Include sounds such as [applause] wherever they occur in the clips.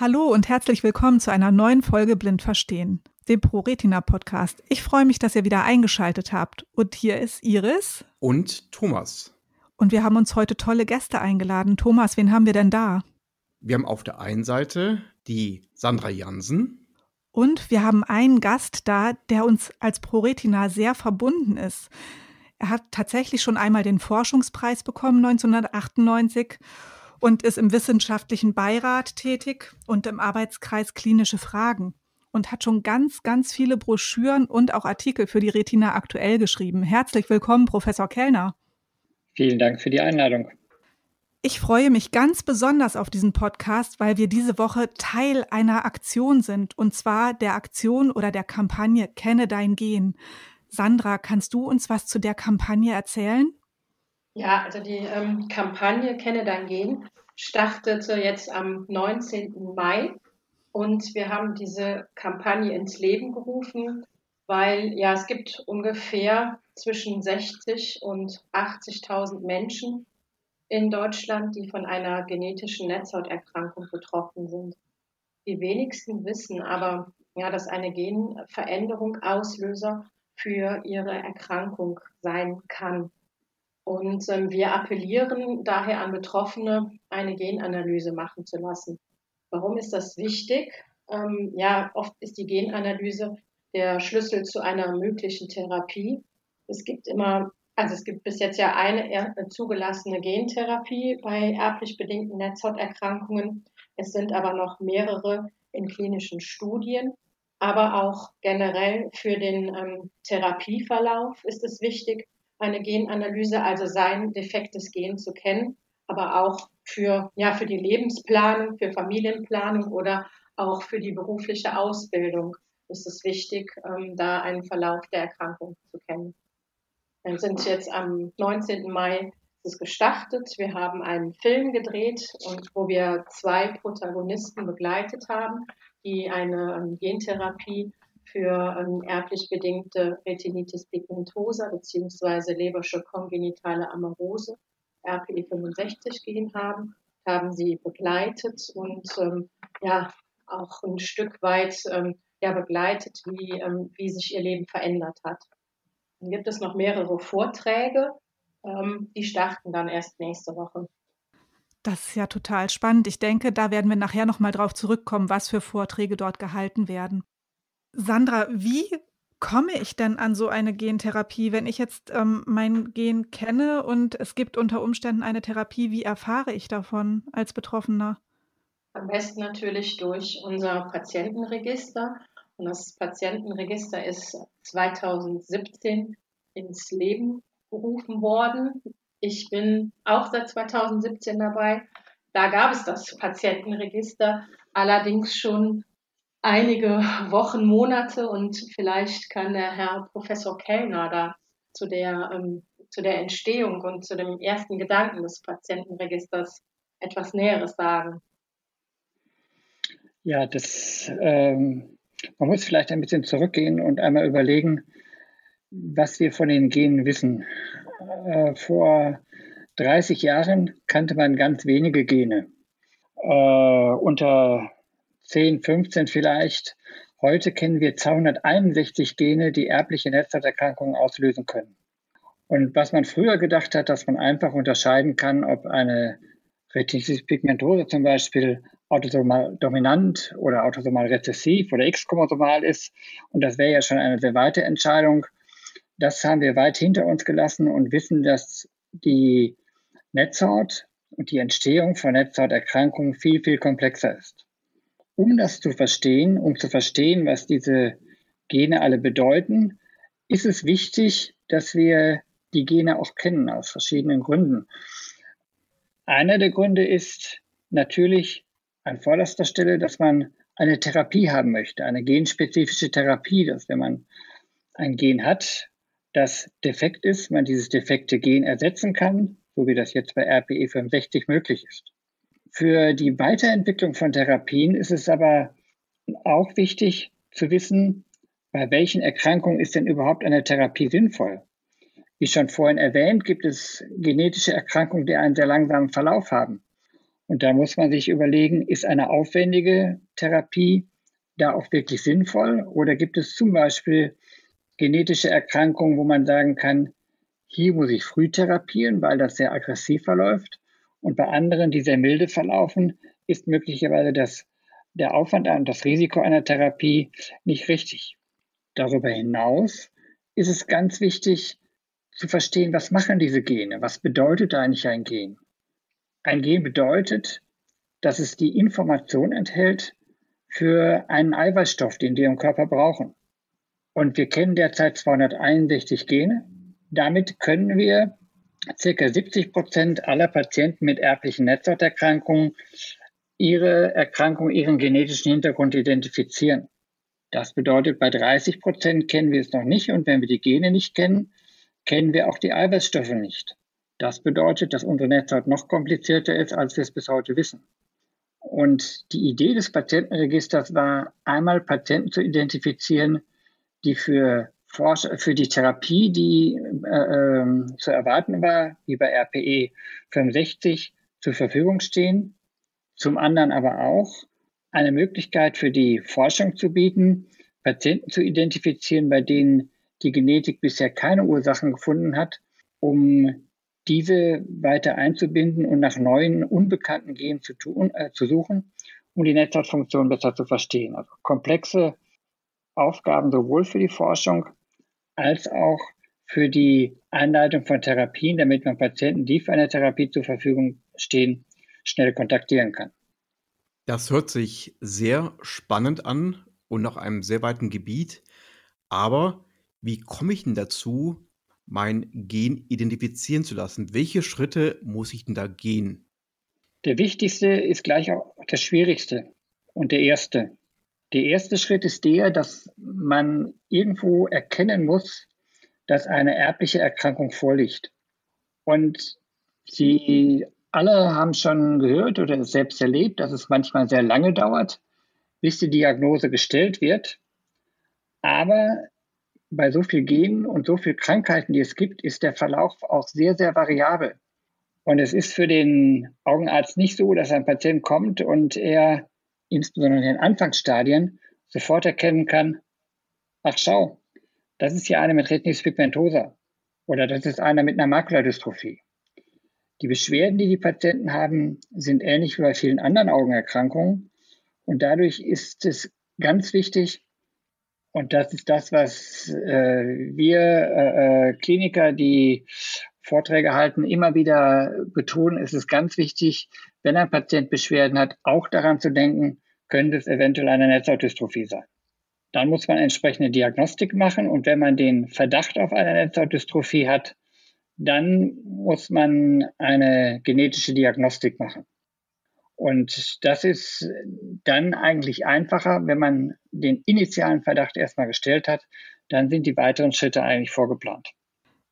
Hallo und herzlich willkommen zu einer neuen Folge Blind Verstehen, dem ProRetina Podcast. Ich freue mich, dass ihr wieder eingeschaltet habt. Und hier ist Iris. Und Thomas. Und wir haben uns heute tolle Gäste eingeladen. Thomas, wen haben wir denn da? Wir haben auf der einen Seite die Sandra Jansen. Und wir haben einen Gast da, der uns als ProRetina sehr verbunden ist. Er hat tatsächlich schon einmal den Forschungspreis bekommen 1998 und ist im wissenschaftlichen Beirat tätig und im Arbeitskreis klinische Fragen und hat schon ganz, ganz viele Broschüren und auch Artikel für die Retina aktuell geschrieben. Herzlich willkommen, Professor Kellner. Vielen Dank für die Einladung. Ich freue mich ganz besonders auf diesen Podcast, weil wir diese Woche Teil einer Aktion sind, und zwar der Aktion oder der Kampagne Kenne dein Gen. Sandra, kannst du uns was zu der Kampagne erzählen? Ja, also die ähm, Kampagne Kenne dein Gen startete jetzt am 19. Mai und wir haben diese Kampagne ins Leben gerufen, weil ja es gibt ungefähr zwischen 60 und 80.000 Menschen in Deutschland, die von einer genetischen Netzhauterkrankung betroffen sind. Die wenigsten wissen aber, ja, dass eine Genveränderung Auslöser für ihre Erkrankung sein kann. Und ähm, wir appellieren daher an Betroffene, eine Genanalyse machen zu lassen. Warum ist das wichtig? Ähm, ja, oft ist die Genanalyse der Schlüssel zu einer möglichen Therapie. Es gibt immer, also es gibt bis jetzt ja eine zugelassene Gentherapie bei erblich bedingten Netzhauterkrankungen. Es sind aber noch mehrere in klinischen Studien. Aber auch generell für den ähm, Therapieverlauf ist es wichtig, eine Genanalyse, also sein defektes Gen zu kennen, aber auch für, ja, für die Lebensplanung, für Familienplanung oder auch für die berufliche Ausbildung ist es wichtig, ähm, da einen Verlauf der Erkrankung zu kennen. Dann sind jetzt am 19. Mai ist gestartet. Wir haben einen Film gedreht und wo wir zwei Protagonisten begleitet haben, die eine ähm, Gentherapie für ähm, erblich bedingte Retinitis pigmentosa bzw. Lebersche kongenitale Amarose, RPE 65 Gen haben, haben sie begleitet und ähm, ja auch ein Stück weit ähm, ja, begleitet, wie, ähm, wie sich ihr Leben verändert hat. Dann gibt es noch mehrere Vorträge, ähm, die starten dann erst nächste Woche. Das ist ja total spannend. Ich denke, da werden wir nachher noch mal drauf zurückkommen, was für Vorträge dort gehalten werden. Sandra, wie komme ich denn an so eine Gentherapie, wenn ich jetzt ähm, mein Gen kenne und es gibt unter Umständen eine Therapie, wie erfahre ich davon als Betroffener? Am besten natürlich durch unser Patientenregister. Und das Patientenregister ist 2017 ins Leben gerufen worden. Ich bin auch seit 2017 dabei. Da gab es das Patientenregister allerdings schon einige Wochen, Monate und vielleicht kann der Herr Professor Kellner da zu der, ähm, zu der Entstehung und zu dem ersten Gedanken des Patientenregisters etwas Näheres sagen. Ja, das, ähm, man muss vielleicht ein bisschen zurückgehen und einmal überlegen, was wir von den Genen wissen. Äh, vor 30 Jahren kannte man ganz wenige Gene. Äh, unter 10, 15 vielleicht. Heute kennen wir 261 Gene, die erbliche Netzhauterkrankungen auslösen können. Und was man früher gedacht hat, dass man einfach unterscheiden kann, ob eine Retinitis pigmentosa zum Beispiel autosomal dominant oder autosomal rezessiv oder x-chromosomal ist. Und das wäre ja schon eine sehr weite Entscheidung. Das haben wir weit hinter uns gelassen und wissen, dass die Netzhaut und die Entstehung von Netzhauterkrankungen viel, viel komplexer ist um das zu verstehen, um zu verstehen, was diese Gene alle bedeuten, ist es wichtig, dass wir die Gene auch kennen aus verschiedenen Gründen. Einer der Gründe ist natürlich an vorderster Stelle, dass man eine Therapie haben möchte, eine genspezifische Therapie, dass wenn man ein Gen hat, das defekt ist, man dieses defekte Gen ersetzen kann, so wie das jetzt bei RPE 65 möglich ist. Für die Weiterentwicklung von Therapien ist es aber auch wichtig zu wissen, bei welchen Erkrankungen ist denn überhaupt eine Therapie sinnvoll. Wie schon vorhin erwähnt, gibt es genetische Erkrankungen, die einen sehr langsamen Verlauf haben. Und da muss man sich überlegen, ist eine aufwendige Therapie da auch wirklich sinnvoll? Oder gibt es zum Beispiel genetische Erkrankungen, wo man sagen kann, hier muss ich früh therapieren, weil das sehr aggressiv verläuft. Und bei anderen, die sehr milde verlaufen, ist möglicherweise das, der Aufwand und das Risiko einer Therapie nicht richtig. Darüber hinaus ist es ganz wichtig zu verstehen, was machen diese Gene? Was bedeutet eigentlich ein Gen? Ein Gen bedeutet, dass es die Information enthält für einen Eiweißstoff, den wir im Körper brauchen. Und wir kennen derzeit 261 Gene. Damit können wir circa 70 Prozent aller Patienten mit erblichen Netzhauterkrankungen ihre Erkrankung, ihren genetischen Hintergrund identifizieren. Das bedeutet, bei 30 Prozent kennen wir es noch nicht und wenn wir die Gene nicht kennen, kennen wir auch die Eiweißstoffe nicht. Das bedeutet, dass unsere Netzhaut noch komplizierter ist, als wir es bis heute wissen. Und die Idee des Patientenregisters war, einmal Patienten zu identifizieren, die für, für die Therapie, die äh, äh, zu erwarten war, wie bei RPE 65, zur Verfügung stehen. Zum anderen aber auch eine Möglichkeit für die Forschung zu bieten, Patienten zu identifizieren, bei denen die Genetik bisher keine Ursachen gefunden hat, um diese weiter einzubinden und nach neuen, unbekannten Genen zu, tun, äh, zu suchen, um die Netzhautfunktion besser zu verstehen. Also komplexe Aufgaben sowohl für die Forschung als auch für die Einleitung von Therapien, damit man Patienten, die für eine Therapie zur Verfügung stehen, schnell kontaktieren kann. Das hört sich sehr spannend an und nach einem sehr weiten Gebiet. Aber wie komme ich denn dazu, mein Gen identifizieren zu lassen? Welche Schritte muss ich denn da gehen? Der wichtigste ist gleich auch der schwierigste und der erste. Der erste Schritt ist der, dass man irgendwo erkennen muss, dass eine erbliche Erkrankung vorliegt. Und Sie alle haben schon gehört oder selbst erlebt, dass es manchmal sehr lange dauert, bis die Diagnose gestellt wird. Aber bei so viel Genen und so viel Krankheiten, die es gibt, ist der Verlauf auch sehr, sehr variabel. Und es ist für den Augenarzt nicht so, dass ein Patient kommt und er insbesondere in den Anfangsstadien sofort erkennen kann, ach schau, das ist ja einer mit Retinitis pigmentosa oder das ist einer mit einer Makuladystrophie. Die Beschwerden, die die Patienten haben, sind ähnlich wie bei vielen anderen Augenerkrankungen. Und dadurch ist es ganz wichtig, und das ist das, was äh, wir äh, äh Kliniker, die Vorträge halten, immer wieder betonen, ist es ganz wichtig, wenn ein Patient Beschwerden hat, auch daran zu denken, könnte es eventuell eine Netzhautdystrophie sein. Dann muss man entsprechende Diagnostik machen und wenn man den Verdacht auf eine Netzhautdystrophie hat, dann muss man eine genetische Diagnostik machen. Und das ist dann eigentlich einfacher, wenn man den initialen Verdacht erstmal gestellt hat, dann sind die weiteren Schritte eigentlich vorgeplant.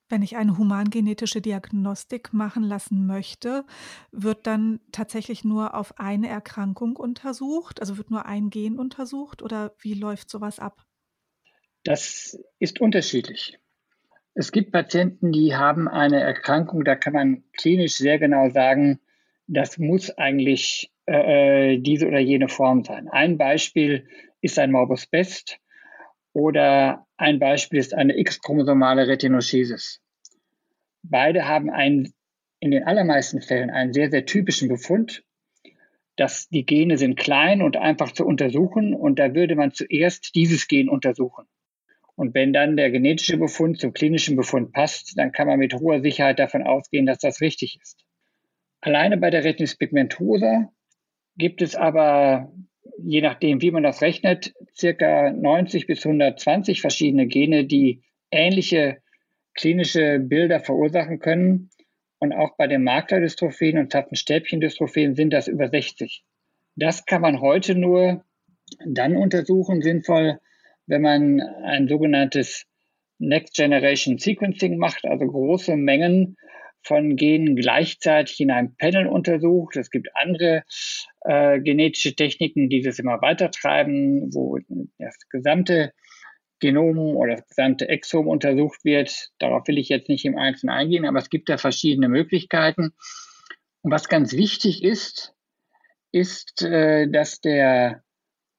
Wenn ich eine humangenetische Diagnostik machen lassen möchte, wird dann tatsächlich nur auf eine Erkrankung untersucht? Also wird nur ein Gen untersucht oder wie läuft sowas ab? Das ist unterschiedlich. Es gibt Patienten, die haben eine Erkrankung, da kann man klinisch sehr genau sagen, das muss eigentlich äh, äh, diese oder jene Form sein. Ein Beispiel ist ein Morbus Best oder ein Beispiel ist eine X-chromosomale Retinoschisis. Beide haben einen, in den allermeisten Fällen einen sehr, sehr typischen Befund, dass die Gene sind klein und einfach zu untersuchen und da würde man zuerst dieses Gen untersuchen. Und wenn dann der genetische Befund zum klinischen Befund passt, dann kann man mit hoher Sicherheit davon ausgehen, dass das richtig ist. Alleine bei der Retinitis pigmentosa gibt es aber, je nachdem, wie man das rechnet, circa 90 bis 120 verschiedene Gene, die ähnliche klinische Bilder verursachen können. Und auch bei den Maklerdystrophien und Zapfenstäbchendystrophien sind das über 60. Das kann man heute nur dann untersuchen, sinnvoll, wenn man ein sogenanntes Next Generation Sequencing macht, also große Mengen von Genen gleichzeitig in einem Panel untersucht. Es gibt andere äh, genetische Techniken, die das immer weiter treiben, wo das gesamte Genom oder das gesamte Exom untersucht wird. Darauf will ich jetzt nicht im Einzelnen eingehen, aber es gibt da verschiedene Möglichkeiten. Und was ganz wichtig ist, ist, äh, dass der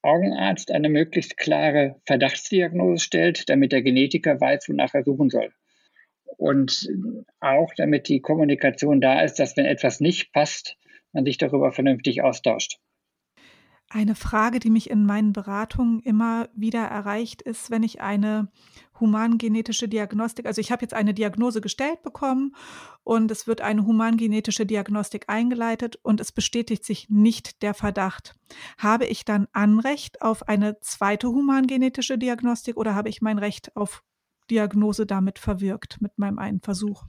Augenarzt eine möglichst klare Verdachtsdiagnose stellt, damit der Genetiker weiß, wonach er suchen soll. Und auch damit die Kommunikation da ist, dass wenn etwas nicht passt, man sich darüber vernünftig austauscht. Eine Frage, die mich in meinen Beratungen immer wieder erreicht, ist, wenn ich eine humangenetische Diagnostik, also ich habe jetzt eine Diagnose gestellt bekommen und es wird eine humangenetische Diagnostik eingeleitet und es bestätigt sich nicht der Verdacht. Habe ich dann Anrecht auf eine zweite humangenetische Diagnostik oder habe ich mein Recht auf Diagnose damit verwirkt mit meinem einen Versuch?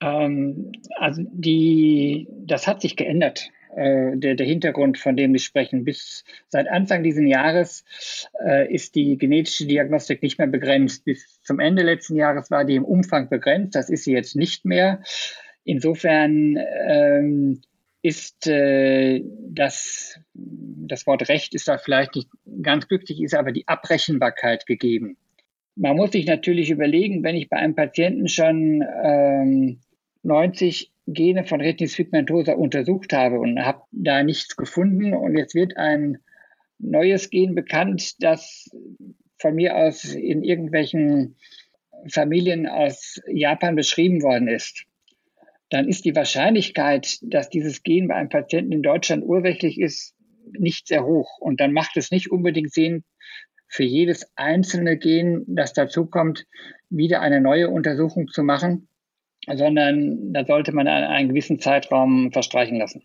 Ähm, also die, das hat sich geändert. Äh, der, der Hintergrund, von dem wir sprechen. Bis seit Anfang dieses Jahres äh, ist die genetische Diagnostik nicht mehr begrenzt. Bis zum Ende letzten Jahres war die im Umfang begrenzt. Das ist sie jetzt nicht mehr. Insofern ähm, ist äh, das, das Wort Recht ist da vielleicht nicht ganz glücklich, ist aber die Abrechenbarkeit gegeben. Man muss sich natürlich überlegen, wenn ich bei einem Patienten schon ähm, 90 Gene von Retinitis pigmentosa untersucht habe und habe da nichts gefunden. Und jetzt wird ein neues Gen bekannt, das von mir aus in irgendwelchen Familien aus Japan beschrieben worden ist. Dann ist die Wahrscheinlichkeit, dass dieses Gen bei einem Patienten in Deutschland ursächlich ist, nicht sehr hoch. Und dann macht es nicht unbedingt Sinn, für jedes einzelne Gen, das dazukommt, wieder eine neue Untersuchung zu machen, sondern da sollte man einen gewissen Zeitraum verstreichen lassen.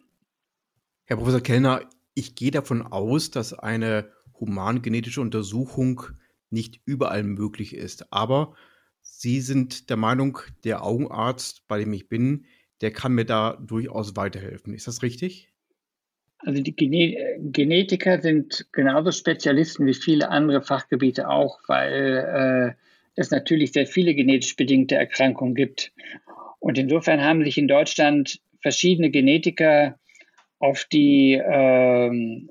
Herr Professor Kellner, ich gehe davon aus, dass eine humangenetische Untersuchung nicht überall möglich ist. Aber Sie sind der Meinung, der Augenarzt, bei dem ich bin, der kann mir da durchaus weiterhelfen. Ist das richtig? Also die Genetiker sind genauso Spezialisten wie viele andere Fachgebiete auch, weil äh, es natürlich sehr viele genetisch bedingte Erkrankungen gibt. Und insofern haben sich in Deutschland verschiedene Genetiker auf die ähm,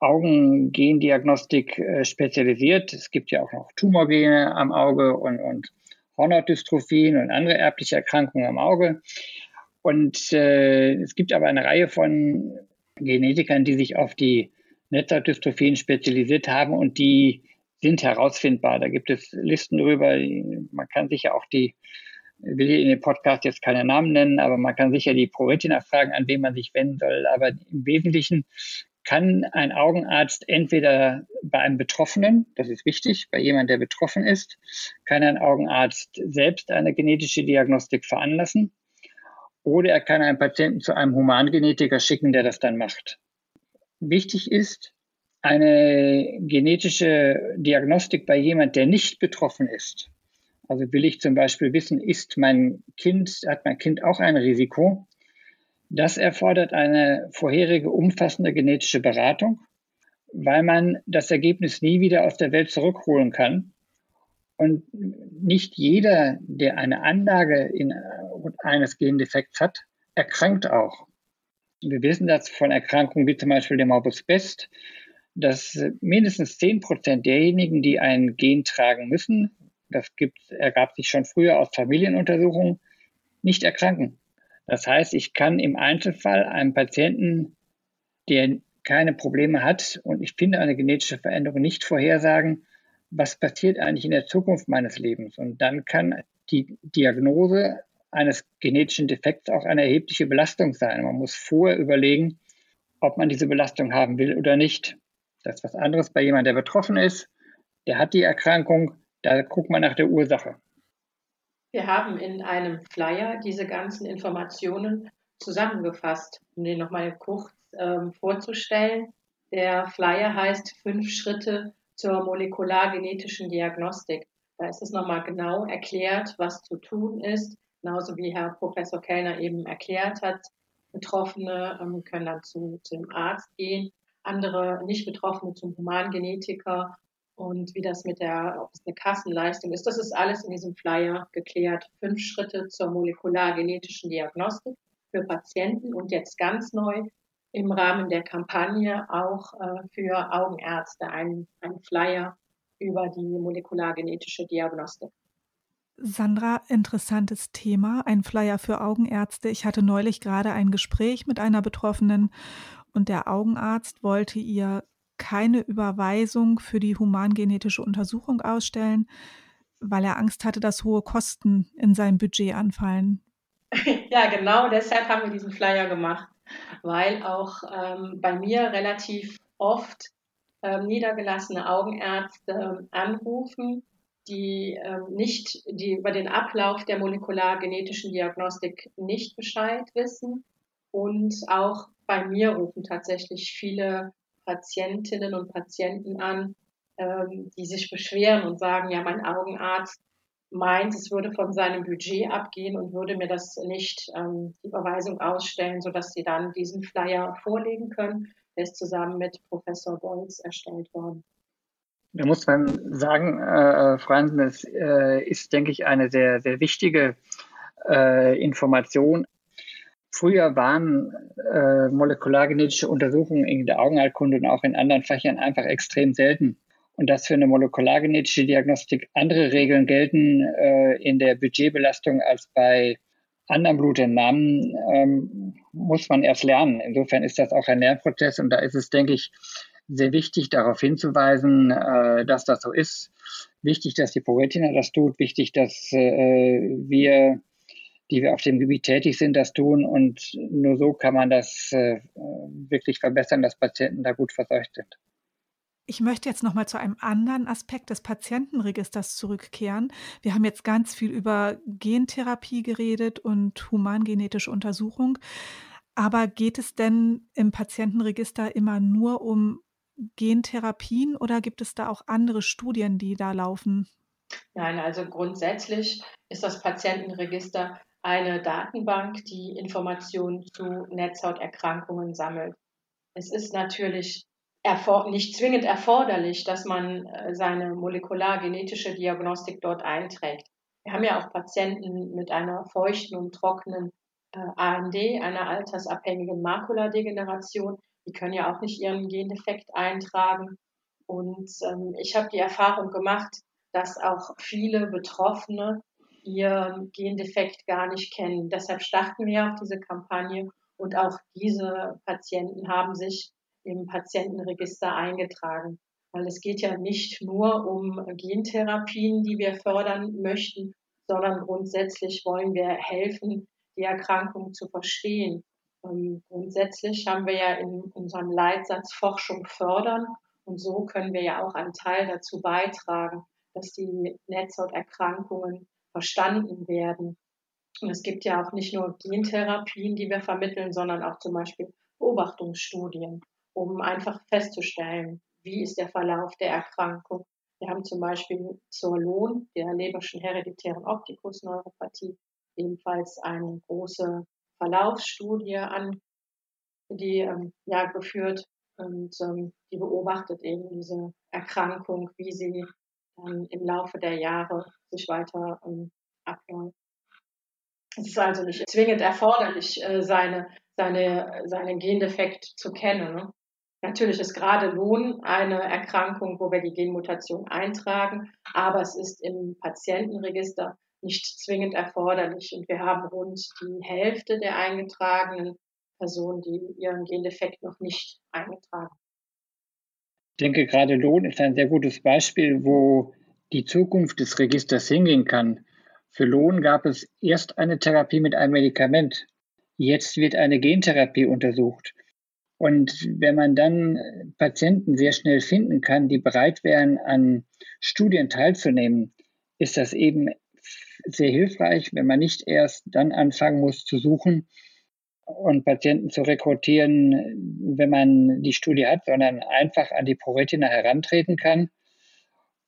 Augengendiagnostik äh, spezialisiert. Es gibt ja auch noch Tumorgene am Auge und, und Hornhautdystrophien und andere erbliche Erkrankungen am Auge. Und äh, es gibt aber eine Reihe von Genetikern, die sich auf die Netzhautdystrophien spezialisiert haben und die sind herausfindbar. Da gibt es Listen drüber. Man kann sich ja auch die ich will hier in dem Podcast jetzt keine Namen nennen, aber man kann sicher die ProRetina fragen, an wen man sich wenden soll. Aber im Wesentlichen kann ein Augenarzt entweder bei einem Betroffenen, das ist wichtig, bei jemandem, der betroffen ist, kann ein Augenarzt selbst eine genetische Diagnostik veranlassen oder er kann einen Patienten zu einem Humangenetiker schicken, der das dann macht. Wichtig ist, eine genetische Diagnostik bei jemand, der nicht betroffen ist, also will ich zum Beispiel wissen, ist mein Kind, hat mein Kind auch ein Risiko? Das erfordert eine vorherige umfassende genetische Beratung, weil man das Ergebnis nie wieder aus der Welt zurückholen kann. Und nicht jeder, der eine Anlage in, eines Gendefekts hat, erkrankt auch. Wir wissen das von Erkrankungen wie zum Beispiel dem Morbus Best, dass mindestens 10 Prozent derjenigen, die ein Gen tragen müssen, das gibt, ergab sich schon früher aus Familienuntersuchungen, nicht erkranken. Das heißt, ich kann im Einzelfall einem Patienten, der keine Probleme hat und ich finde eine genetische Veränderung nicht vorhersagen, was passiert eigentlich in der Zukunft meines Lebens. Und dann kann die Diagnose eines genetischen Defekts auch eine erhebliche Belastung sein. Man muss vorher überlegen, ob man diese Belastung haben will oder nicht. Das ist was anderes bei jemandem, der betroffen ist. Der hat die Erkrankung, da guckt man nach der Ursache. Wir haben in einem Flyer diese ganzen Informationen zusammengefasst, um den nochmal kurz ähm, vorzustellen. Der Flyer heißt Fünf Schritte zur molekulargenetischen Diagnostik. Da ist es nochmal genau erklärt, was zu tun ist, genauso wie Herr Professor Kellner eben erklärt hat. Betroffene ähm, können dann zu, zu Arzt gehen, andere nicht Betroffene zum Humangenetiker und wie das mit der, ob es eine Kassenleistung ist. Das ist alles in diesem Flyer geklärt. Fünf Schritte zur molekulargenetischen Diagnostik für Patienten und jetzt ganz neu im Rahmen der Kampagne auch äh, für Augenärzte ein, ein Flyer über die molekulargenetische Diagnostik. Sandra, interessantes Thema, ein Flyer für Augenärzte. Ich hatte neulich gerade ein Gespräch mit einer Betroffenen und der Augenarzt wollte ihr keine Überweisung für die humangenetische Untersuchung ausstellen, weil er Angst hatte, dass hohe Kosten in seinem Budget anfallen. [laughs] Ja, genau deshalb haben wir diesen Flyer gemacht, weil auch ähm, bei mir relativ oft ähm, niedergelassene Augenärzte anrufen, die ähm, nicht, die über den Ablauf der molekulargenetischen Diagnostik nicht Bescheid wissen. Und auch bei mir rufen tatsächlich viele Patientinnen und Patienten an, ähm, die sich beschweren und sagen, ja, mein Augenarzt meint, es würde von seinem Budget abgehen und würde mir das nicht ähm, die Überweisung ausstellen, sodass sie dann diesen Flyer vorlegen können. Der ist zusammen mit Professor Bolz erstellt worden. Da muss man sagen, äh, Franz, das äh, ist, denke ich, eine sehr, sehr wichtige äh, Information. Früher waren äh, molekulargenetische Untersuchungen in der Augenheilkunde und auch in anderen Fächern einfach extrem selten. Und dass für eine molekulargenetische Diagnostik andere Regeln gelten äh, in der Budgetbelastung als bei anderen Blutentnahmen, ähm, muss man erst lernen. Insofern ist das auch ein Lernprozess und da ist es, denke ich, sehr wichtig, darauf hinzuweisen, äh, dass das so ist. Wichtig, dass die Proretina das tut. Wichtig, dass äh, wir, die wir auf dem Gebiet tätig sind, das tun. Und nur so kann man das äh, wirklich verbessern, dass Patienten da gut versorgt sind. Ich möchte jetzt noch mal zu einem anderen Aspekt des Patientenregisters zurückkehren. Wir haben jetzt ganz viel über Gentherapie geredet und humangenetische Untersuchung. Aber geht es denn im Patientenregister immer nur um Gentherapien oder gibt es da auch andere Studien, die da laufen? Nein, also grundsätzlich ist das Patientenregister eine Datenbank, die Informationen zu Netzhauterkrankungen sammelt. Es ist natürlich nicht zwingend erforderlich, dass man äh, seine molekulargenetische Diagnostik dort einträgt. Wir haben ja auch Patienten mit einer feuchten und trockenen äh, AMD, einer altersabhängigen Makuladegeneration, die können ja auch nicht ihren Gendefekt eintragen. Und ähm, ich habe die Erfahrung gemacht, dass auch viele Betroffene ihren Gendefekt gar nicht kennen. Deshalb starten wir auf diese Kampagne und auch diese Patienten haben sich im Patientenregister eingetragen. Weil es geht ja nicht nur um Gentherapien, die wir fördern möchten, sondern grundsätzlich wollen wir helfen, die Erkrankung zu verstehen. Ähm, grundsätzlich haben wir ja in unserem Leitsatz Forschung fördern und so können wir ja auch einen Teil dazu beitragen, dass die Netzhauterkrankungen verstanden werden. Und es gibt ja auch nicht nur Gentherapien, die wir vermitteln, sondern auch zum Beispiel Beobachtungsstudien, um einfach festzustellen, wie ist der Verlauf der Erkrankung. Wir haben zum Beispiel zur Lohn, der Leberschen hereditären Optikusneuropathie, ebenfalls eine große Verlaufsstudie an, die ähm, ja geführt und ähm, die beobachtet eben diese Erkrankung, wie sie ähm, im Laufe der Jahre sich weiter ähm, abläuft. Es ist also nicht zwingend erforderlich, äh, seine, seine, seinen Gendefekt zu kennen. Ne? Natürlich ist gerade Lohn eine Erkrankung, wo wir die Genmutation eintragen, aber es ist im Patientenregister nicht zwingend erforderlich. Und wir haben rund die Hälfte der eingetragenen Personen, die ihren Gendefekt noch nicht eingetragen. Ich denke, gerade Lohn ist ein sehr gutes Beispiel, wo die Zukunft des Registers hingehen kann. Für Lohn gab es erst eine Therapie mit einem Medikament. Jetzt wird eine Gentherapie untersucht. Und wenn man dann Patienten sehr schnell finden kann, die bereit wären, an Studien teilzunehmen, ist das eben sehr hilfreich, wenn man nicht erst dann anfangen muss zu suchen und Patienten zu rekrutieren, wenn man die Studie hat, sondern einfach an die ProRetina herantreten kann.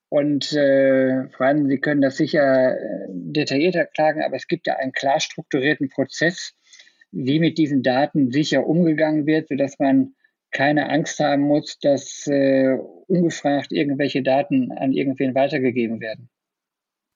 Und äh, vor allem, Sie können das sicher äh, detaillierter klagen, aber es gibt ja einen klar strukturierten Prozess, wie mit diesen Daten sicher umgegangen wird, sodass man keine Angst haben muss, dass äh, ungefragt irgendwelche Daten an irgendwen weitergegeben werden.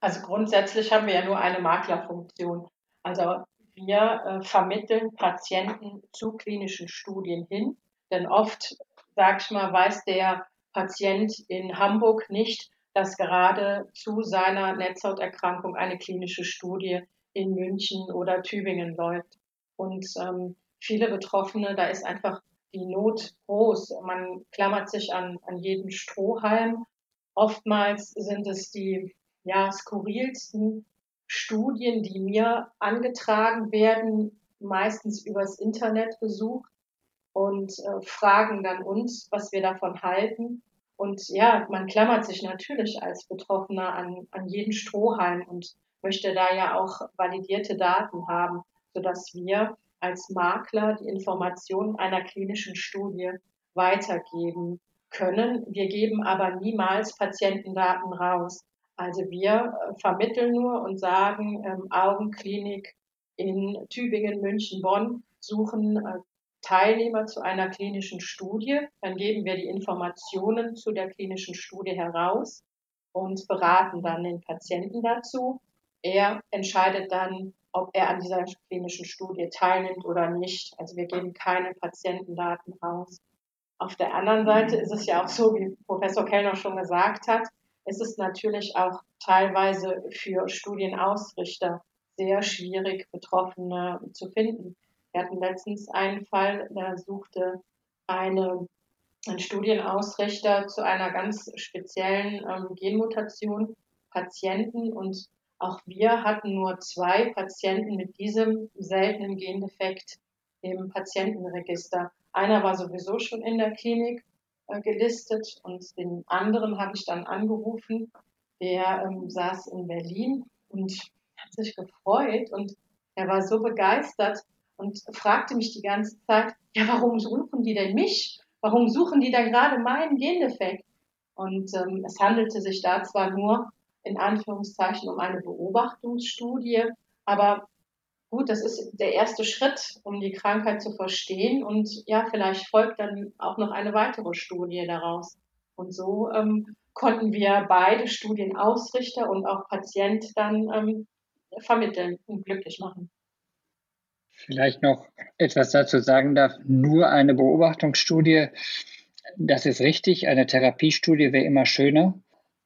Also grundsätzlich haben wir ja nur eine Maklerfunktion. Also wir äh, vermitteln Patienten zu klinischen Studien hin, denn oft, sag ich mal, weiß der Patient in Hamburg nicht, dass gerade zu seiner Netzhauterkrankung eine klinische Studie in München oder Tübingen läuft. Und ähm, viele Betroffene, da ist einfach die Not groß. Man klammert sich an, an jeden Strohhalm. Oftmals sind es die ja, skurrilsten Studien, die mir angetragen werden, meistens übers Internet besucht und äh, fragen dann uns, was wir davon halten. Und ja, man klammert sich natürlich als Betroffener an, an jeden Strohhalm und möchte da ja auch validierte Daten haben, sodass wir als Makler die Informationen einer klinischen Studie weitergeben können. Wir geben aber niemals Patientendaten raus. Also wir äh, vermitteln nur und sagen, ähm, Augenklinik in Tübingen, München, Bonn suchen äh, Teilnehmer zu einer klinischen Studie. Dann geben wir die Informationen zu der klinischen Studie heraus und beraten dann den Patienten dazu. Er entscheidet dann, ob er an dieser klinischen Studie teilnimmt oder nicht. Also wir geben keine Patientendaten raus. Auf der anderen Seite ist es ja auch so, wie Professor Kellner schon gesagt hat, ist es natürlich auch teilweise für Studienausrichter sehr schwierig, Betroffene zu finden. Wir hatten letztens einen Fall, da suchte eine, ein Studienausrichter zu einer ganz speziellen ähm, Genmutation Patienten und auch wir hatten nur zwei Patienten mit diesem seltenen Gendefekt im Patientenregister. Einer war sowieso schon in der Klinik äh, gelistet und den anderen habe ich dann angerufen. Der ähm, saß in Berlin und hat sich gefreut und er war so begeistert und fragte mich die ganze Zeit, ja, warum suchen die denn mich? Warum suchen die denn gerade meinen Gendefekt? Und ähm, es handelte sich da zwar nur in Anführungszeichen um eine Beobachtungsstudie. Aber gut, das ist der erste Schritt, um die Krankheit zu verstehen. Und ja, vielleicht folgt dann auch noch eine weitere Studie daraus. Und so ähm, konnten wir beide Studienausrichter und auch Patient dann ähm, vermitteln und glücklich machen. Vielleicht noch etwas dazu sagen darf. Nur eine Beobachtungsstudie, das ist richtig. Eine Therapiestudie wäre immer schöner.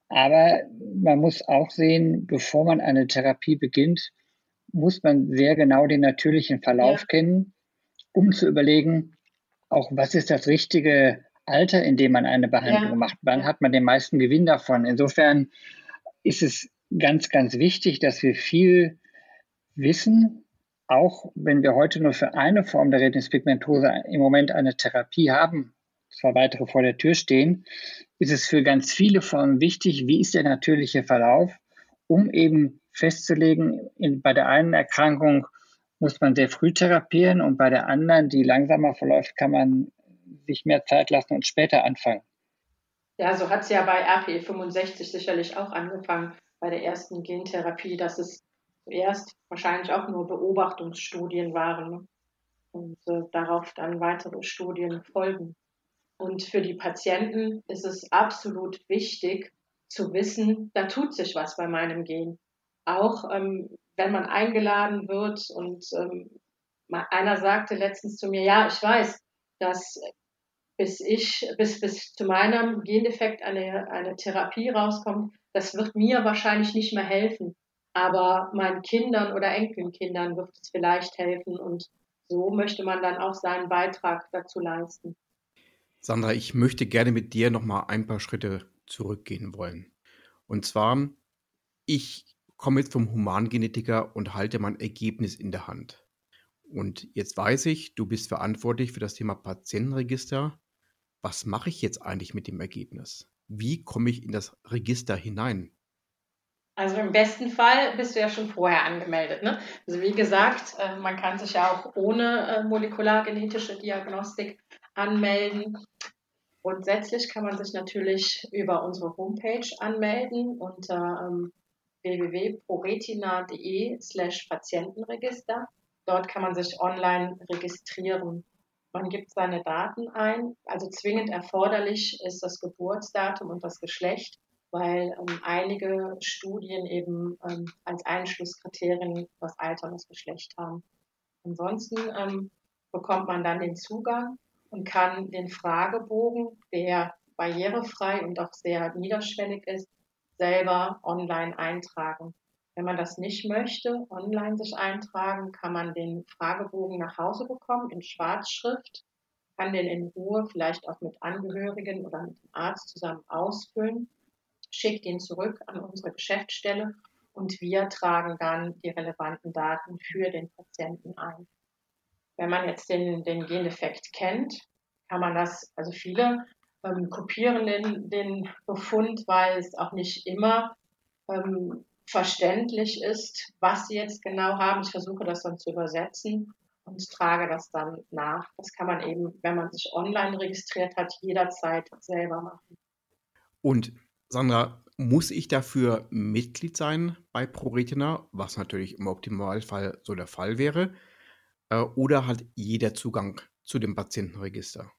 Aber man muss auch sehen, bevor man eine Therapie beginnt, muss man sehr genau den natürlichen Verlauf ja. kennen, um zu überlegen, auch was ist das richtige Alter, in dem man eine Behandlung ja. macht. Wann hat man den meisten Gewinn davon? Insofern ist es ganz, ganz wichtig, dass wir viel wissen, auch wenn wir heute nur für eine Form der Retinispigmentose im Moment eine Therapie haben, zwei weitere vor der Tür stehen, ist es für ganz viele Formen wichtig, wie ist der natürliche Verlauf, um eben festzulegen, in, bei der einen Erkrankung muss man sehr früh therapieren und bei der anderen, die langsamer verläuft, kann man sich mehr Zeit lassen und später anfangen. Ja, so hat es ja bei RPE65 sicherlich auch angefangen, bei der ersten Gentherapie, dass es zuerst wahrscheinlich auch nur Beobachtungsstudien waren ne? und äh, darauf dann weitere Studien folgen. Und für die Patienten ist es absolut wichtig zu wissen, da tut sich was bei meinem Gen. Auch ähm, wenn man eingeladen wird und ähm, einer sagte letztens zu mir, ja, ich weiß, dass bis ich, bis, bis zu meinem Gendefekt eine, eine Therapie rauskommt, das wird mir wahrscheinlich nicht mehr helfen. Aber meinen Kindern oder Enkelkindern wird es vielleicht helfen und so möchte man dann auch seinen Beitrag dazu leisten. Sandra, ich möchte gerne mit dir noch mal ein paar Schritte zurückgehen wollen. Und zwar, ich komme jetzt vom Humangenetiker und halte mein Ergebnis in der Hand. Und jetzt weiß ich, du bist verantwortlich für das Thema Patientenregister. Was mache ich jetzt eigentlich mit dem Ergebnis? Wie komme ich in das Register hinein? Also im besten Fall bist du ja schon vorher angemeldet. Ne? Also wie gesagt, äh, man kann sich ja auch ohne äh, molekulargenetische Diagnostik anmelden. Grundsätzlich kann man sich natürlich über unsere Homepage anmelden unter ähm, www.proretina.de slash Patientenregister. Dort kann man sich online registrieren. Man gibt seine Daten ein. Also zwingend erforderlich ist das Geburtsdatum und das Geschlecht, weil ähm, einige Studien eben ähm, als Einschlusskriterien das Alter und das Geschlecht haben. Ansonsten ähm, bekommt man dann den Zugang und kann den Fragebogen, der barrierefrei und auch sehr niederschwellig ist, selber online eintragen. Wenn man das nicht möchte, online sich eintragen, kann man den Fragebogen nach Hause bekommen in Schwarzschrift, kann den in Ruhe vielleicht auch mit Angehörigen oder mit dem Arzt zusammen ausfüllen, schickt ihn zurück an unsere Geschäftsstelle und wir tragen dann die relevanten Daten für den Patienten ein. Wenn man jetzt den, den Gendefekt kennt, kann man das, also viele ähm, kopieren den, den Befund, weil es auch nicht immer ähm, verständlich ist, was sie jetzt genau haben. Ich versuche das dann zu übersetzen und trage das dann nach. Das kann man eben, wenn man sich online registriert hat, jederzeit selber machen. Und Sandra, muss ich dafür Mitglied sein bei ProRetina, was natürlich im Optimalfall so der Fall wäre? Äh, oder hat jeder Zugang zu dem Patientenregister?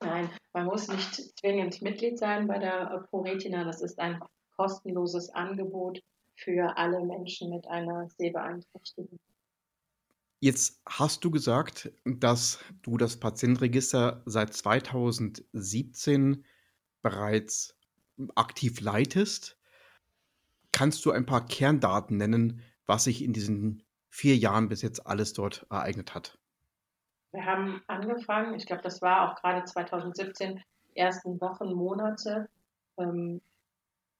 Nein, muss nicht zwingend Mitglied sein bei der ProRetina. Das ist ein kostenloses Angebot für alle Menschen mit einer Sehbeeinträchtigung. Jetzt hast du gesagt, dass du das Patientenregister seit 2017 bereits aktiv leitest. Kannst du ein paar Kerndaten nennen, was sich in diesen vier Jahren bis jetzt alles dort ereignet hat? Wir haben angefangen, ich glaube, das war auch gerade 2017, die ersten Wochen, Monate ähm,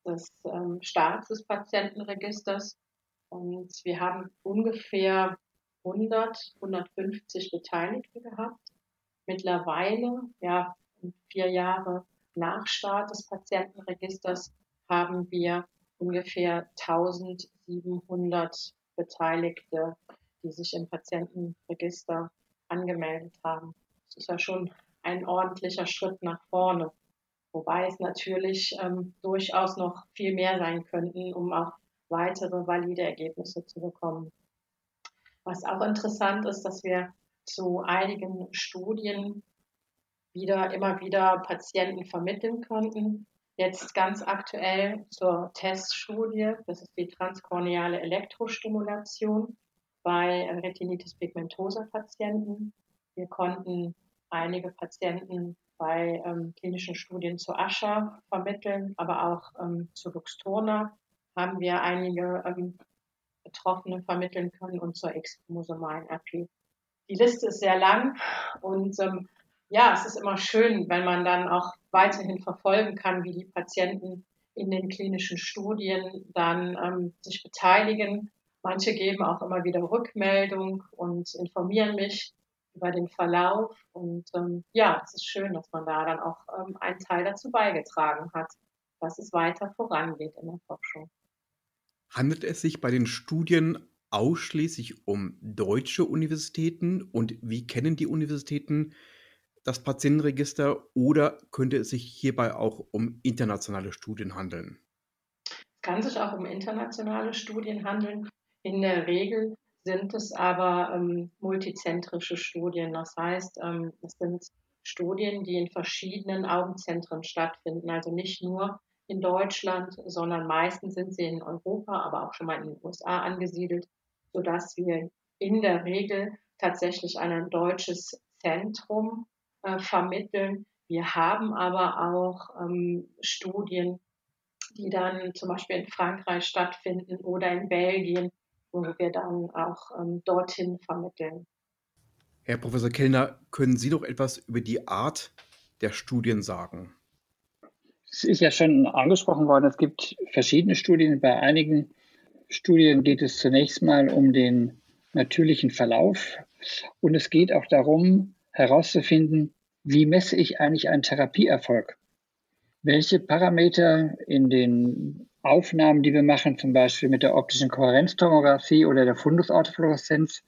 des ähm, Starts des Patientenregisters. Und wir haben ungefähr 100, 150 Beteiligte gehabt. Mittlerweile, ja, vier Jahre nach Start des Patientenregisters, haben wir ungefähr 1700 Beteiligte, die sich im Patientenregister angemeldet haben. Das ist ja schon ein ordentlicher Schritt nach vorne. Wobei es natürlich ähm, durchaus noch viel mehr sein könnten, um auch weitere valide Ergebnisse zu bekommen. Was auch interessant ist, dass wir zu einigen Studien wieder, immer wieder Patienten vermitteln konnten. Jetzt ganz aktuell zur Teststudie, das ist die transkorneale Elektrostimulation bei Retinitis pigmentosa Patienten. Wir konnten einige Patienten bei ähm, klinischen Studien zu Ascher vermitteln, aber auch ähm, zu Luxturna haben wir einige ähm, Betroffene vermitteln können und zur extremosomalen RP. Die Liste ist sehr lang und ähm, ja, es ist immer schön, wenn man dann auch weiterhin verfolgen kann, wie die Patienten in den klinischen Studien dann ähm, sich beteiligen Manche geben auch immer wieder Rückmeldung und informieren mich über den Verlauf. Und ähm, ja, es ist schön, dass man da dann auch ähm, einen Teil dazu beigetragen hat, dass es weiter vorangeht in der Forschung. Handelt es sich bei den Studien ausschließlich um deutsche Universitäten und wie kennen die Universitäten das Patientenregister oder könnte es sich hierbei auch um internationale Studien handeln? Es kann sich auch um internationale Studien handeln. In der Regel sind es aber ähm, multizentrische Studien. Das heißt, ähm, es sind Studien, die in verschiedenen Augenzentren stattfinden. Also nicht nur in Deutschland, sondern meistens sind sie in Europa, aber auch schon mal in den USA angesiedelt, sodass wir in der Regel tatsächlich ein deutsches Zentrum äh, vermitteln. Wir haben aber auch ähm, Studien, die dann zum Beispiel in Frankreich stattfinden oder in Belgien wo wir dann auch ähm, dorthin vermitteln. Herr Professor Kellner, können Sie doch etwas über die Art der Studien sagen? Es ist ja schon angesprochen worden, es gibt verschiedene Studien. Bei einigen Studien geht es zunächst mal um den natürlichen Verlauf und es geht auch darum herauszufinden, wie messe ich eigentlich einen Therapieerfolg? Welche Parameter in den Aufnahmen, die wir machen, zum Beispiel mit der optischen Kohärenztomographie oder der Fundusautofluoreszenz,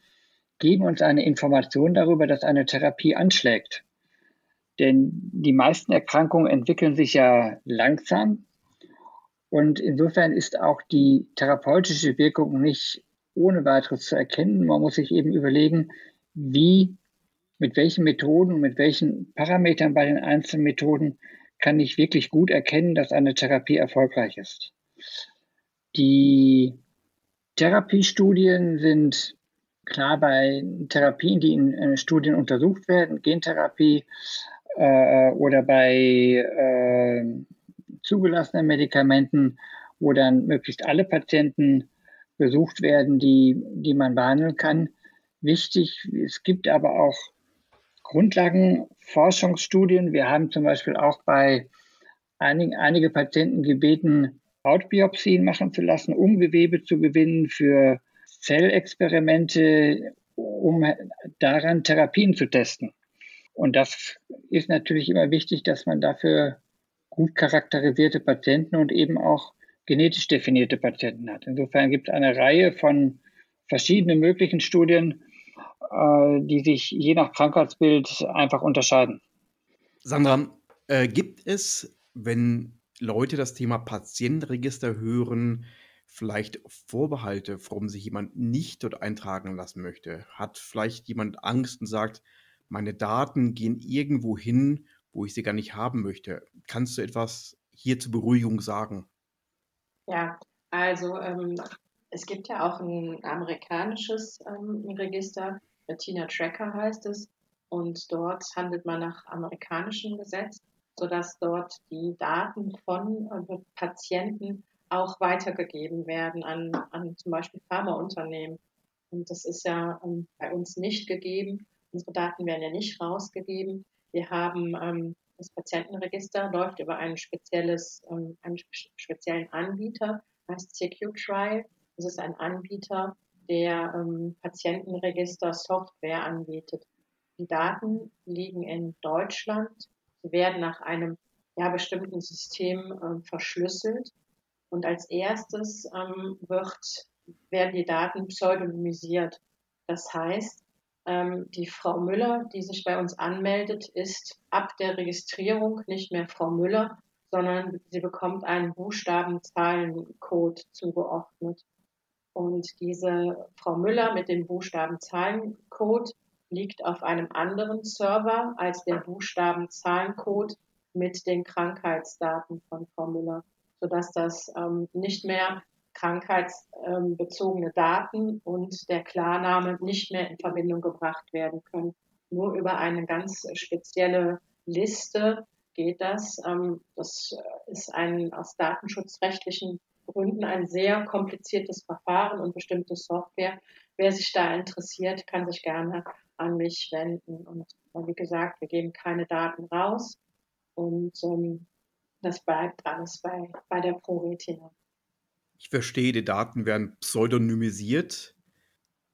geben uns eine Information darüber, dass eine Therapie anschlägt. Denn die meisten Erkrankungen entwickeln sich ja langsam und insofern ist auch die therapeutische Wirkung nicht ohne weiteres zu erkennen. Man muss sich eben überlegen, wie, mit welchen Methoden und mit welchen Parametern bei den einzelnen Methoden kann ich wirklich gut erkennen, dass eine Therapie erfolgreich ist. Die Therapiestudien sind klar bei Therapien, die in äh, Studien untersucht werden, Gentherapie äh, oder bei äh, zugelassenen Medikamenten, wo dann möglichst alle Patienten besucht werden, die, die man behandeln kann. Wichtig, es gibt aber auch Grundlagenforschungsstudien. Wir haben zum Beispiel auch bei einigen, einige Patienten gebeten, Hautbiopsien machen zu lassen, um Gewebe zu gewinnen für Zellexperimente, um daran Therapien zu testen. Und das ist natürlich immer wichtig, dass man dafür gut charakterisierte Patienten und eben auch genetisch definierte Patienten hat. Insofern gibt es eine Reihe von verschiedenen möglichen Studien, äh, die sich je nach Krankheitsbild einfach unterscheiden. Sandra, äh, gibt es, wenn Leute das Thema Patientenregister hören, vielleicht Vorbehalte, warum sich jemand nicht dort eintragen lassen möchte? Hat vielleicht jemand Angst und sagt, meine Daten gehen irgendwo hin, wo ich sie gar nicht haben möchte? Kannst du etwas hier zur Beruhigung sagen? Ja, also ähm, es gibt ja auch ein amerikanisches ähm, Register, Retina Tracker heißt es, und dort handelt man nach amerikanischem Gesetz, sodass dort die Daten von äh, Patienten auch weitergegeben werden an, an zum Beispiel Pharmaunternehmen. Und das ist ja ähm, bei uns nicht gegeben. Unsere Daten werden ja nicht rausgegeben. Wir haben ähm, das Patientenregister läuft über ein spezielles, ähm, einen speziellen Anbieter, heißt CQ-Trial. Das ist ein Anbieter, der ähm, Patientenregister-Software anbietet. Die Daten liegen in Deutschland. Sie werden nach einem ja, bestimmten System äh, verschlüsselt. Und als erstes ähm, wird, werden die Daten pseudonymisiert. Das heißt, ähm, die Frau Müller, die sich bei uns anmeldet, ist ab der Registrierung nicht mehr Frau Müller, sondern sie bekommt einen Buchstabenzahlencode zugeordnet. Und diese Frau Müller mit dem Buchstabenzahlencode liegt auf einem anderen Server als der Buchstabenzahlencode mit den Krankheitsdaten von Müller, sodass das ähm, nicht mehr krankheitsbezogene Daten und der Klarname nicht mehr in Verbindung gebracht werden können. Nur über eine ganz spezielle Liste geht das. Ähm, das ist ein aus datenschutzrechtlichen Gründen ein sehr kompliziertes Verfahren und bestimmte Software. Wer sich da interessiert, kann sich gerne an mich wenden. Und wie gesagt, wir geben keine Daten raus und ähm, das bleibt alles bei, bei der ProRetina. Ich verstehe, die Daten werden pseudonymisiert.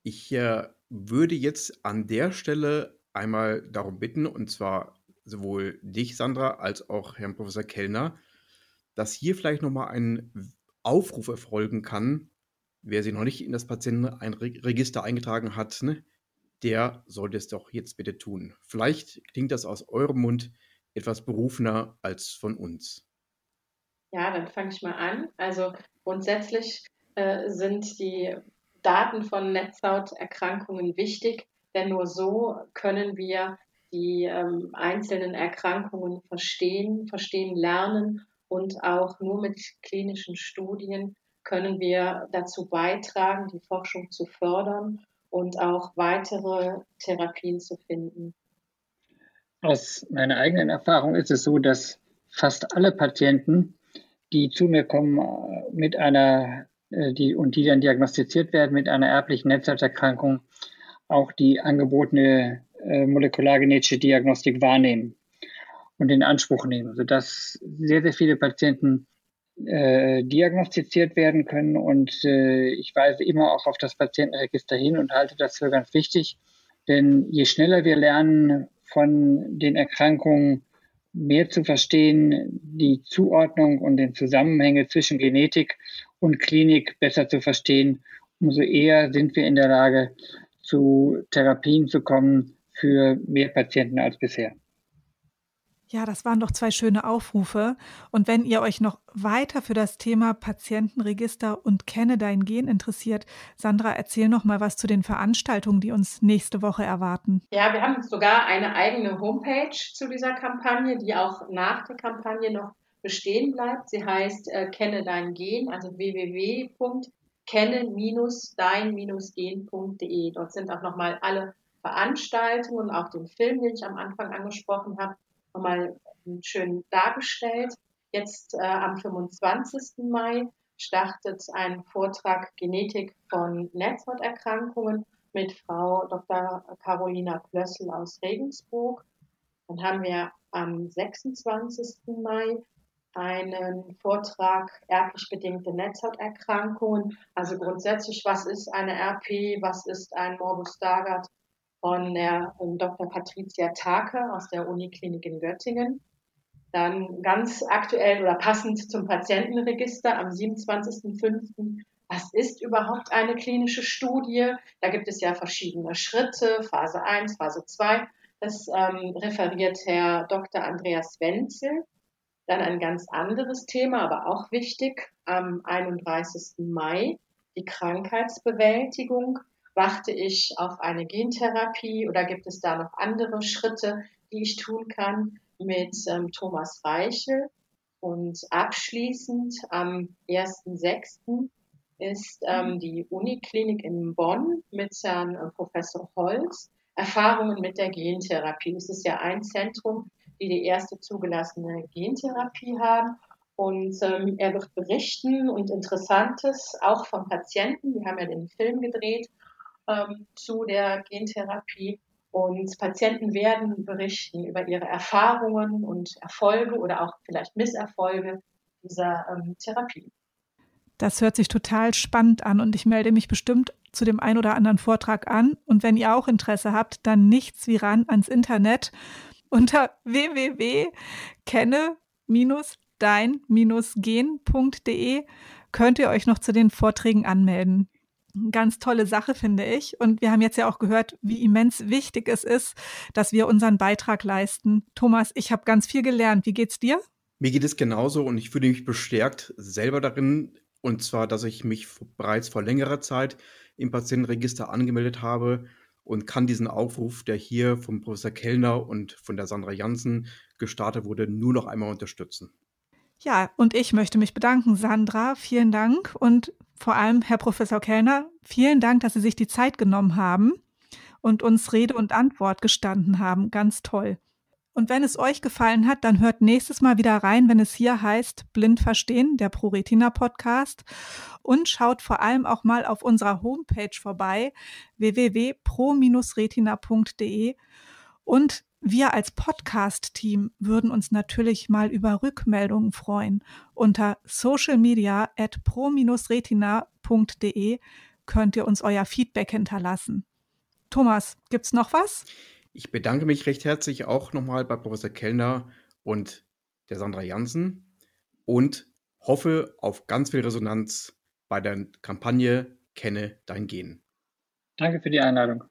Ich äh, würde jetzt an der Stelle einmal darum bitten, und zwar sowohl dich, Sandra, als auch Herrn Professor Kellner, dass hier vielleicht nochmal ein Aufruf erfolgen kann, wer sich noch nicht in das Patientenregister eingetragen hat, ne, der sollte es doch jetzt bitte tun. Vielleicht klingt das aus eurem Mund etwas berufener als von uns. Ja, dann fange ich mal an. Also grundsätzlich äh, sind die Daten von Netzhauterkrankungen wichtig, denn nur so können wir die ähm, einzelnen Erkrankungen verstehen, verstehen lernen und auch nur mit klinischen Studien können wir dazu beitragen, die Forschung zu fördern und auch weitere Therapien zu finden. Aus meiner eigenen Erfahrung ist es so, dass fast alle Patienten die zu mir kommen äh, mit einer, äh, die, und die dann diagnostiziert werden mit einer erblichen Netzhauterkrankung, auch die angebotene äh, molekulargenetische Diagnostik wahrnehmen und in Anspruch nehmen, sodass sehr, sehr viele Patienten äh, diagnostiziert werden können. Und äh, ich weise immer auch auf das Patientenregister hin und halte das für ganz wichtig. Denn je schneller wir lernen von den Erkrankungen, mehr zu verstehen, die Zuordnung und den Zusammenhänge zwischen Genetik und Klinik besser zu verstehen, umso eher sind wir in der Lage, zu Therapien zu kommen für mehr Patienten als bisher. Ja, das waren doch zwei schöne Aufrufe. Und wenn ihr euch noch weiter für das Thema Patientenregister und Kenne dein Gen interessiert, Sandra, erzähl noch mal was zu den Veranstaltungen, die uns nächste Woche erwarten. Ja, wir haben sogar eine eigene Homepage zu dieser Kampagne, die auch nach der Kampagne noch bestehen bleibt. Sie heißt äh, Kenne dein Gen, also www.kenne-dein-gen.de. Dort sind auch noch mal alle Veranstaltungen auch den Film, den ich am Anfang angesprochen habe, nochmal schön dargestellt. Jetzt äh, am 25. Mai startet ein Vortrag Genetik von Netzhauterkrankungen mit Frau Dr. Carolina Plössl aus Regensburg. Dann haben wir am 26. Mai einen Vortrag erblich bedingte Netzhauterkrankungen. Also grundsätzlich, was ist eine RP, was ist ein Morbus Stargardt von der Dr. Patricia Take aus der Uniklinik in Göttingen. Dann ganz aktuell oder passend zum Patientenregister am 27.05. Was ist überhaupt eine klinische Studie? Da gibt es ja verschiedene Schritte, Phase 1, Phase 2. Das ähm, referiert Herr Dr. Andreas Wenzel. Dann ein ganz anderes Thema, aber auch wichtig, am 31. Mai, die Krankheitsbewältigung. Warte ich auf eine Gentherapie oder gibt es da noch andere Schritte, die ich tun kann mit ähm, Thomas Reichel? Und abschließend am 1.6. ist ähm, die Uniklinik in Bonn mit Herrn äh, Professor Holz. Erfahrungen mit der Gentherapie. Es ist ja ein Zentrum, die die erste zugelassene Gentherapie haben. Und ähm, er wird berichten und Interessantes auch von Patienten. Wir haben ja den Film gedreht ähm, zu der Gentherapie. Und Patienten werden berichten über ihre Erfahrungen und Erfolge oder auch vielleicht Misserfolge dieser ähm, Therapie. Das hört sich total spannend an und ich melde mich bestimmt zu dem ein oder anderen Vortrag an. Und wenn ihr auch Interesse habt, dann nichts wie ran ans Internet unter www.kenne-dein-gen.de könnt ihr euch noch zu den Vorträgen anmelden. Ganz tolle Sache, finde ich. Und wir haben jetzt ja auch gehört, wie immens wichtig es ist, dass wir unseren Beitrag leisten. Thomas, ich habe ganz viel gelernt. Wie geht's dir? Mir geht es genauso und ich fühle mich bestärkt selber darin. Und zwar, dass ich mich bereits vor längerer Zeit im Patientenregister angemeldet habe und kann diesen Aufruf, der hier vom Professor Kellner und von der Sandra Janssen gestartet wurde, nur noch einmal unterstützen. Ja, und ich möchte mich bedanken, Sandra. Vielen Dank. Und vor allem, Herr Professor Kellner, vielen Dank, dass Sie sich die Zeit genommen haben und uns Rede und Antwort gestanden haben. Ganz toll. Und wenn es euch gefallen hat, dann hört nächstes Mal wieder rein, wenn es hier heißt Blind Verstehen, der ProRetina Podcast. Und schaut vor allem auch mal auf unserer Homepage vorbei, www.pro-retina.de. Und wir als Podcast-Team würden uns natürlich mal über Rückmeldungen freuen. Unter socialmedia at pro-retina.de könnt ihr uns euer Feedback hinterlassen. Thomas, gibt's noch was? Ich bedanke mich recht herzlich auch nochmal bei Professor Kellner und der Sandra Jansen und hoffe auf ganz viel Resonanz bei der Kampagne Kenne dein Gen. Danke für die Einladung.